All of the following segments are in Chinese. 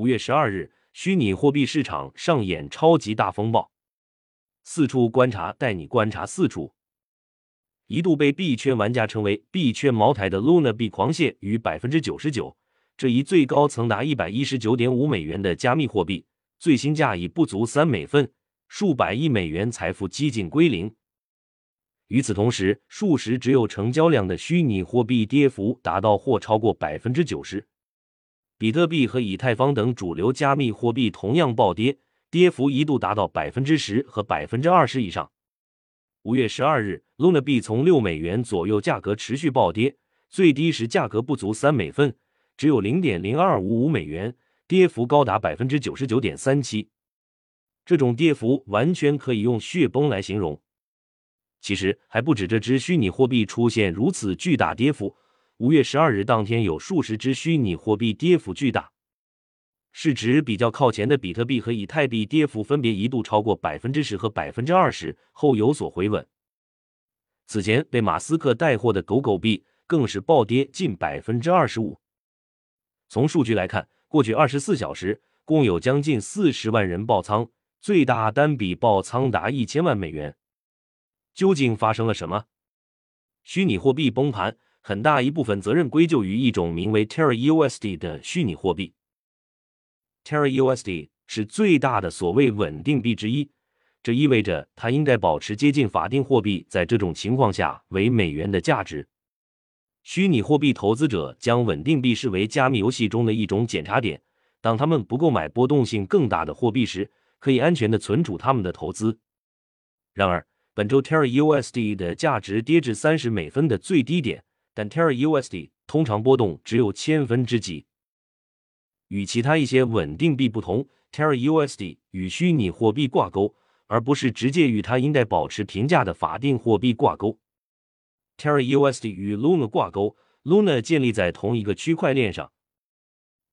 五月十二日，虚拟货币市场上演超级大风暴。四处观察，带你观察四处。一度被币圈玩家称为“币圈茅台”的 Luna 币狂泻逾百分之九十九，这一最高曾达一百一十九点五美元的加密货币，最新价已不足三美分，数百亿美元财富几近归零。与此同时，数十只有成交量的虚拟货币跌幅达到或超过百分之九十。比特币和以太坊等主流加密货币同样暴跌，跌幅一度达到百分之十和百分之二十以上。五月十二日，Luna 币从六美元左右价格持续暴跌，最低时价格不足三美分，只有零点零二五五美元，跌幅高达百分之九十九点三七。这种跌幅完全可以用血崩来形容。其实还不止这只虚拟货币出现如此巨大跌幅。五月十二日当天，有数十只虚拟货币跌幅巨大，市值比较靠前的比特币和以太币跌幅分别一度超过百分之十和百分之二十，后有所回稳。此前被马斯克带货的狗狗币更是暴跌近百分之二十五。从数据来看，过去二十四小时共有将近四十万人爆仓，最大单笔爆仓达一千万美元。究竟发生了什么？虚拟货币崩盘，很大一部分责任归咎于一种名为 Terra USD 的虚拟货币。Terra USD 是最大的所谓稳定币之一，这意味着它应该保持接近法定货币在这种情况下为美元的价值。虚拟货币投资者将稳定币视为加密游戏中的一种检查点，当他们不购买波动性更大的货币时，可以安全的存储他们的投资。然而，本周 Terra USD 的价值跌至三十美分的最低点，但 Terra USD 通常波动只有千分之几。与其他一些稳定币不同，Terra USD 与虚拟货币挂钩，而不是直接与它应该保持平价的法定货币挂钩。Terra USD 与 Luna 挂钩，Luna 建立在同一个区块链上。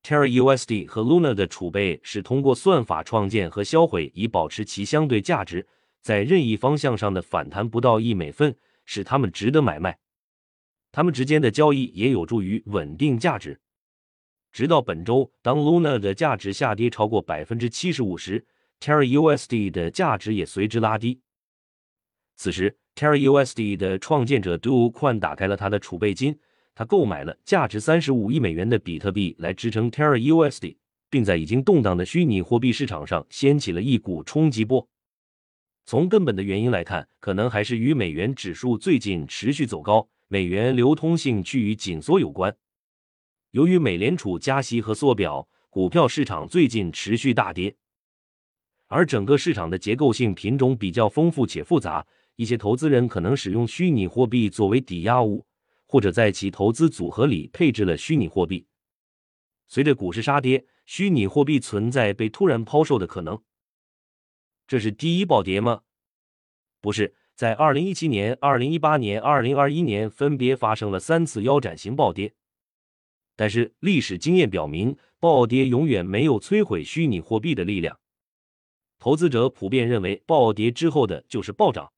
Terra USD 和 Luna 的储备是通过算法创建和销毁，以保持其相对价值。在任意方向上的反弹不到一美分，使它们值得买卖。他们之间的交易也有助于稳定价值。直到本周，当 Luna 的价值下跌超过百分之七十五时，Terra USD 的价值也随之拉低。此时，Terra USD 的创建者 Do Kwan 打开了他的储备金，他购买了价值三十五亿美元的比特币来支撑 Terra USD，并在已经动荡的虚拟货币市场上掀起了一股冲击波。从根本的原因来看，可能还是与美元指数最近持续走高、美元流通性趋于紧缩有关。由于美联储加息和缩表，股票市场最近持续大跌，而整个市场的结构性品种比较丰富且复杂，一些投资人可能使用虚拟货币作为抵押物，或者在其投资组合里配置了虚拟货币。随着股市杀跌，虚拟货币存在被突然抛售的可能。这是第一暴跌吗？不是，在二零一七年、二零一八年、二零二一年分别发生了三次腰斩型暴跌。但是历史经验表明，暴跌永远没有摧毁虚拟货币的力量。投资者普遍认为，暴跌之后的就是暴涨。